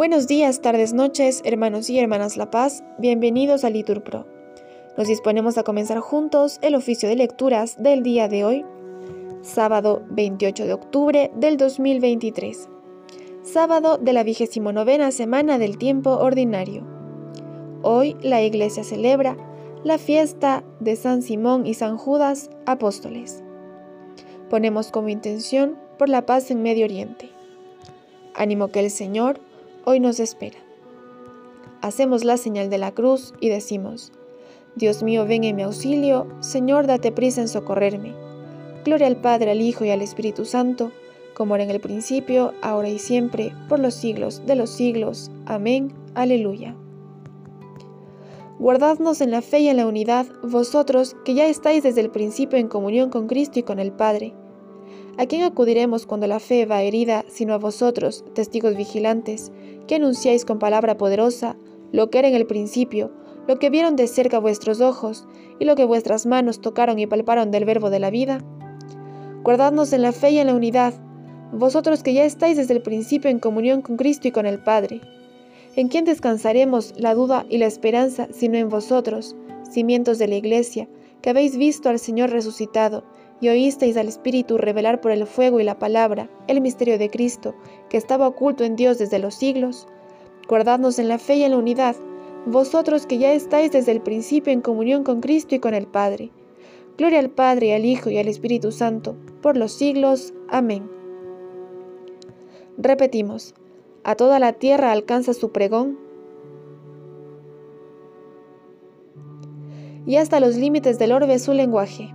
Buenos días, tardes, noches, hermanos y hermanas La Paz, bienvenidos a Liturpro. Nos disponemos a comenzar juntos el oficio de lecturas del día de hoy, sábado 28 de octubre del 2023, sábado de la vigésimo novena semana del tiempo ordinario. Hoy la Iglesia celebra la fiesta de San Simón y San Judas, apóstoles. Ponemos como intención por la paz en Medio Oriente. Ánimo que el Señor hoy nos espera. Hacemos la señal de la cruz y decimos, Dios mío, ven en mi auxilio, Señor, date prisa en socorrerme. Gloria al Padre, al Hijo y al Espíritu Santo, como era en el principio, ahora y siempre, por los siglos de los siglos. Amén. Aleluya. Guardadnos en la fe y en la unidad, vosotros que ya estáis desde el principio en comunión con Cristo y con el Padre. ¿A quién acudiremos cuando la fe va herida, sino a vosotros, testigos vigilantes, que anunciáis con palabra poderosa lo que era en el principio, lo que vieron de cerca vuestros ojos y lo que vuestras manos tocaron y palparon del verbo de la vida? Guardadnos en la fe y en la unidad, vosotros que ya estáis desde el principio en comunión con Cristo y con el Padre. ¿En quién descansaremos la duda y la esperanza sino en vosotros, cimientos de la Iglesia, que habéis visto al Señor resucitado y oísteis al Espíritu revelar por el fuego y la palabra el misterio de Cristo, que estaba oculto en Dios desde los siglos, guardadnos en la fe y en la unidad, vosotros que ya estáis desde el principio en comunión con Cristo y con el Padre. Gloria al Padre, al Hijo y al Espíritu Santo, por los siglos. Amén. Repetimos, a toda la tierra alcanza su pregón, y hasta los límites del orbe su lenguaje.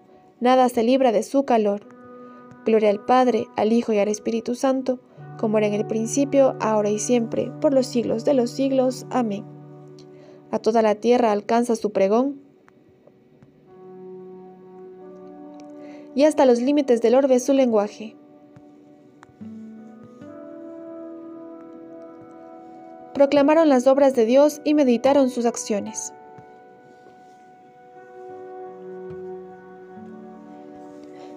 nada se libra de su calor. Gloria al Padre, al Hijo y al Espíritu Santo, como era en el principio, ahora y siempre, por los siglos de los siglos. Amén. A toda la tierra alcanza su pregón, y hasta los límites del orbe su lenguaje. Proclamaron las obras de Dios y meditaron sus acciones.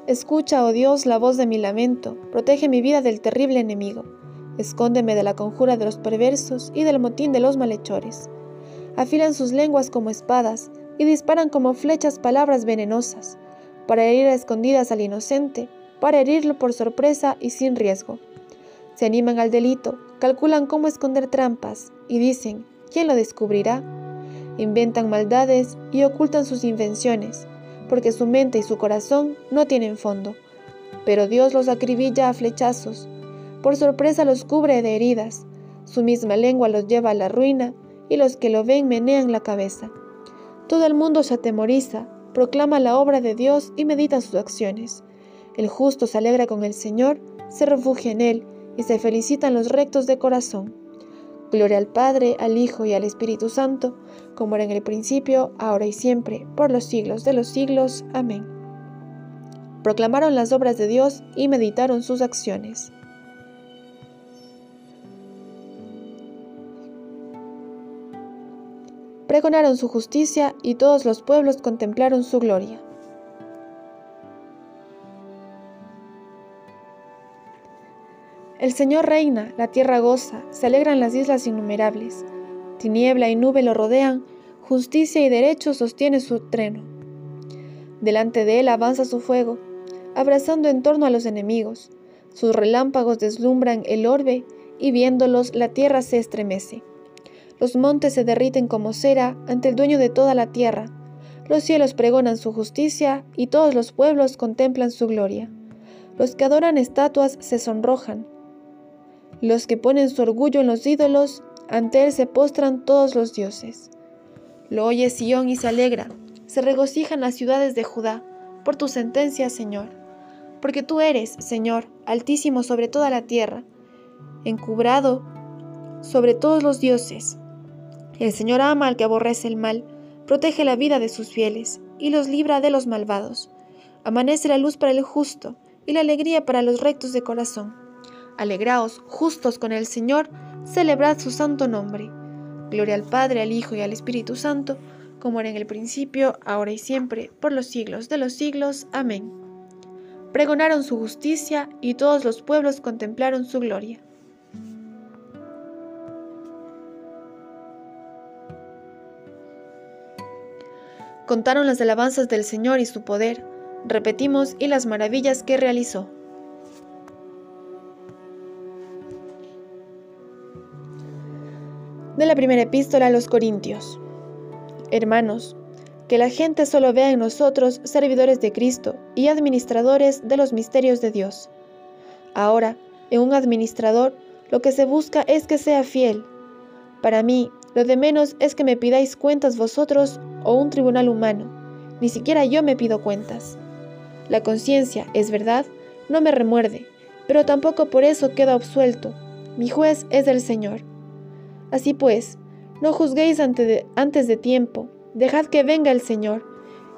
Escucha, oh Dios, la voz de mi lamento, protege mi vida del terrible enemigo, escóndeme de la conjura de los perversos y del motín de los malhechores. Afilan sus lenguas como espadas y disparan como flechas palabras venenosas, para herir a escondidas al inocente, para herirlo por sorpresa y sin riesgo. Se animan al delito, calculan cómo esconder trampas y dicen, ¿quién lo descubrirá? Inventan maldades y ocultan sus invenciones porque su mente y su corazón no tienen fondo. Pero Dios los acribilla a flechazos, por sorpresa los cubre de heridas, su misma lengua los lleva a la ruina, y los que lo ven menean la cabeza. Todo el mundo se atemoriza, proclama la obra de Dios y medita sus acciones. El justo se alegra con el Señor, se refugia en Él, y se felicitan los rectos de corazón. Gloria al Padre, al Hijo y al Espíritu Santo, como era en el principio, ahora y siempre, por los siglos de los siglos. Amén. Proclamaron las obras de Dios y meditaron sus acciones. Pregonaron su justicia y todos los pueblos contemplaron su gloria. El Señor reina, la tierra goza, se alegran las islas innumerables. Tiniebla y nube lo rodean, justicia y derecho sostiene su treno. Delante de él avanza su fuego, abrazando en torno a los enemigos. Sus relámpagos deslumbran el orbe y viéndolos la tierra se estremece. Los montes se derriten como cera ante el dueño de toda la tierra. Los cielos pregonan su justicia y todos los pueblos contemplan su gloria. Los que adoran estatuas se sonrojan los que ponen su orgullo en los ídolos, ante él se postran todos los dioses. Lo oye Sión y se alegra, se regocijan las ciudades de Judá por tu sentencia, Señor. porque tú eres, Señor, altísimo sobre toda la tierra, encubrado sobre todos los dioses. El Señor ama al que aborrece el mal, protege la vida de sus fieles y los libra de los malvados. Amanece la luz para el justo y la alegría para los rectos de corazón. Alegraos, justos con el Señor, celebrad su santo nombre. Gloria al Padre, al Hijo y al Espíritu Santo, como era en el principio, ahora y siempre, por los siglos de los siglos. Amén. Pregonaron su justicia y todos los pueblos contemplaron su gloria. Contaron las alabanzas del Señor y su poder, repetimos y las maravillas que realizó. De la primera epístola a los Corintios. Hermanos, que la gente solo vea en nosotros servidores de Cristo y administradores de los misterios de Dios. Ahora, en un administrador, lo que se busca es que sea fiel. Para mí, lo de menos es que me pidáis cuentas vosotros o un tribunal humano. Ni siquiera yo me pido cuentas. La conciencia, es verdad, no me remuerde, pero tampoco por eso queda absuelto. Mi juez es el Señor. Así pues, no juzguéis antes de tiempo, dejad que venga el Señor.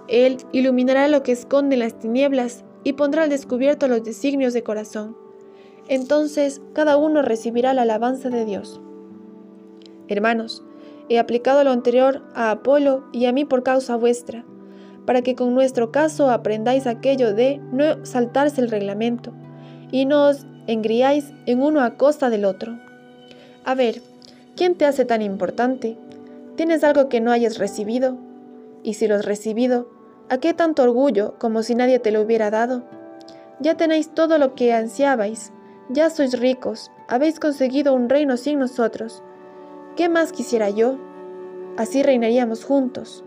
Él iluminará lo que esconde las tinieblas y pondrá al descubierto los designios de corazón. Entonces cada uno recibirá la alabanza de Dios. Hermanos, he aplicado lo anterior a Apolo y a mí por causa vuestra, para que con nuestro caso aprendáis aquello de no saltarse el reglamento, y no os engriáis en uno a costa del otro. A ver, ¿quién te hace tan importante? ¿Tienes algo que no hayas recibido? Y si lo has recibido, ¿a qué tanto orgullo como si nadie te lo hubiera dado? Ya tenéis todo lo que ansiabais, ya sois ricos, habéis conseguido un reino sin nosotros. ¿Qué más quisiera yo? Así reinaríamos juntos.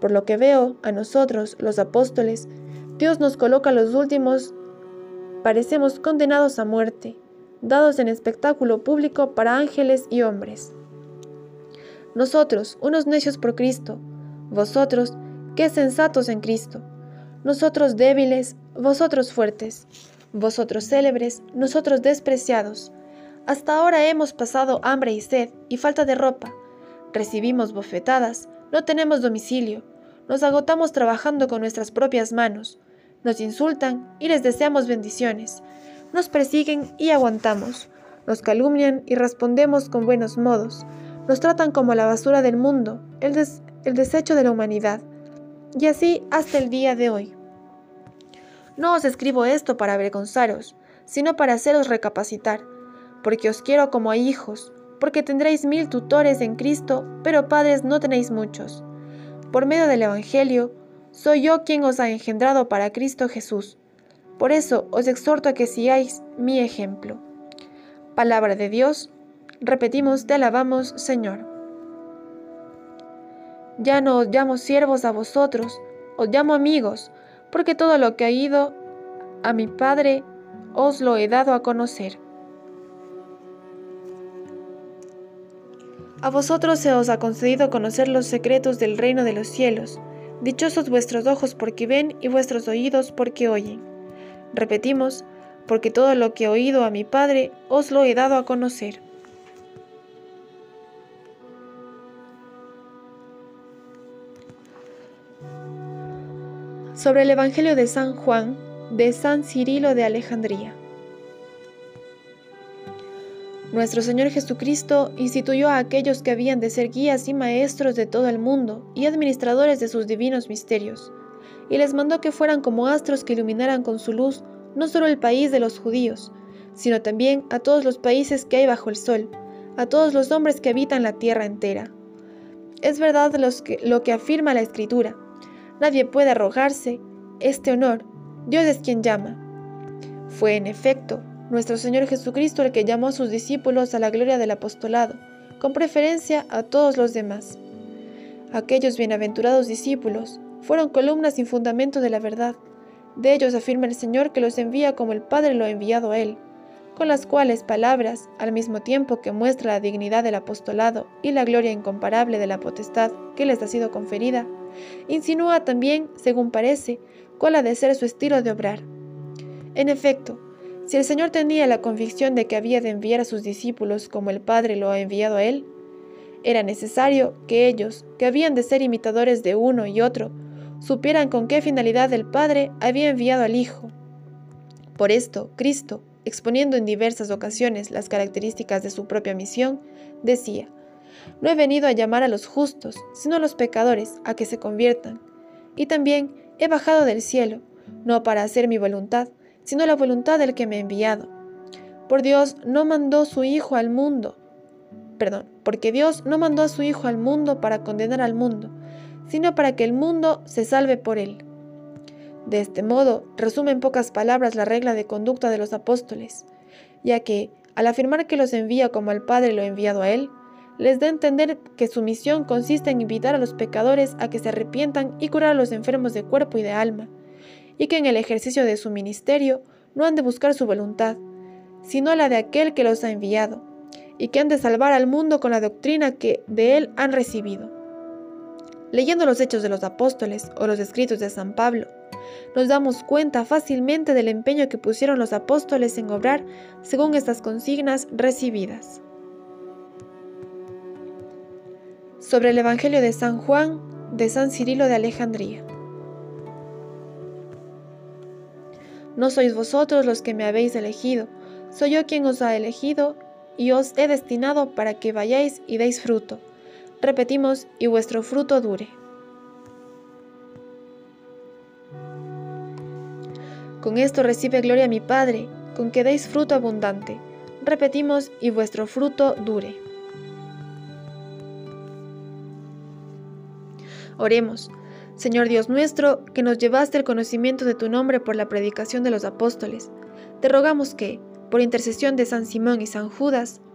Por lo que veo, a nosotros, los apóstoles, Dios nos coloca los últimos, parecemos condenados a muerte, dados en espectáculo público para ángeles y hombres. Nosotros, unos necios por Cristo, vosotros, qué sensatos en Cristo, nosotros débiles, vosotros fuertes, vosotros célebres, nosotros despreciados, hasta ahora hemos pasado hambre y sed y falta de ropa. Recibimos bofetadas, no tenemos domicilio, nos agotamos trabajando con nuestras propias manos, nos insultan y les deseamos bendiciones, nos persiguen y aguantamos, nos calumnian y respondemos con buenos modos, nos tratan como la basura del mundo, el, desecho de la humanidad, y así hasta el día de hoy. No os escribo esto para avergonzaros, sino para haceros recapacitar porque os quiero como a hijos, porque tendréis mil tutores en Cristo, pero padres no tenéis muchos. Por medio del Evangelio, soy yo quien os ha engendrado para Cristo Jesús. Por eso os exhorto a que sigáis mi ejemplo. Palabra de Dios, repetimos, te alabamos, Señor. Ya no os llamo siervos a vosotros, os llamo amigos, porque todo lo que ha ido a mi Padre os lo he dado a conocer. A vosotros se os ha concedido conocer los secretos del reino de los cielos. Dichosos vuestros ojos porque ven y vuestros oídos porque oyen. Repetimos, porque todo lo que he oído a mi Padre os lo he dado a conocer. Sobre el Evangelio de San Juan, de San Cirilo de Alejandría. Nuestro Señor Jesucristo instituyó a aquellos que habían de ser guías y maestros de todo el mundo y administradores de sus divinos misterios, y les mandó que fueran como astros que iluminaran con su luz no solo el país de los judíos, sino también a todos los países que hay bajo el sol, a todos los hombres que habitan la tierra entera. Es verdad lo que afirma la Escritura. Nadie puede arrojarse este honor, Dios es quien llama. Fue en efecto nuestro Señor Jesucristo el que llamó a sus discípulos a la gloria del apostolado, con preferencia a todos los demás. Aquellos bienaventurados discípulos fueron columnas sin fundamento de la verdad. De ellos afirma el Señor que los envía como el Padre lo ha enviado a Él, con las cuales palabras, al mismo tiempo que muestra la dignidad del apostolado y la gloria incomparable de la potestad que les ha sido conferida, insinúa también, según parece, cuál ha de ser su estilo de obrar En efecto, si el Señor tenía la convicción de que había de enviar a sus discípulos como el Padre lo ha enviado a Él, era necesario que ellos, que habían de ser imitadores de uno y otro, supieran con qué finalidad el Padre había enviado al Hijo. Por esto, Cristo, exponiendo en diversas ocasiones las características de su propia misión, decía, No he venido a llamar a los justos, sino a los pecadores, a que se conviertan. Y también he bajado del cielo, no para hacer mi voluntad, sino la voluntad del que me ha enviado. Por Dios no mandó su Hijo al mundo, perdón, porque Dios no mandó a su Hijo al mundo para condenar al mundo, sino para que el mundo se salve por él. De este modo, resume en pocas palabras la regla de conducta de los apóstoles, ya que, al afirmar que los envía como el Padre lo ha enviado a él, les da a entender que su misión consiste en invitar a los pecadores a que se arrepientan y curar a los enfermos de cuerpo y de alma, y que en el ejercicio de su ministerio no han de buscar su voluntad, sino la de aquel que los ha enviado, y que han de salvar al mundo con la doctrina que de él han recibido. Leyendo los hechos de los apóstoles o los escritos de San Pablo, nos damos cuenta fácilmente del empeño que pusieron los apóstoles en obrar según estas consignas recibidas. Sobre el Evangelio de San Juan de San Cirilo de Alejandría. No sois vosotros los que me habéis elegido, soy yo quien os ha elegido y os he destinado para que vayáis y deis fruto. Repetimos, y vuestro fruto dure. Con esto recibe gloria mi Padre, con que deis fruto abundante. Repetimos, y vuestro fruto dure. Oremos. Señor Dios nuestro, que nos llevaste el conocimiento de tu nombre por la predicación de los apóstoles, te rogamos que, por intercesión de San Simón y San Judas,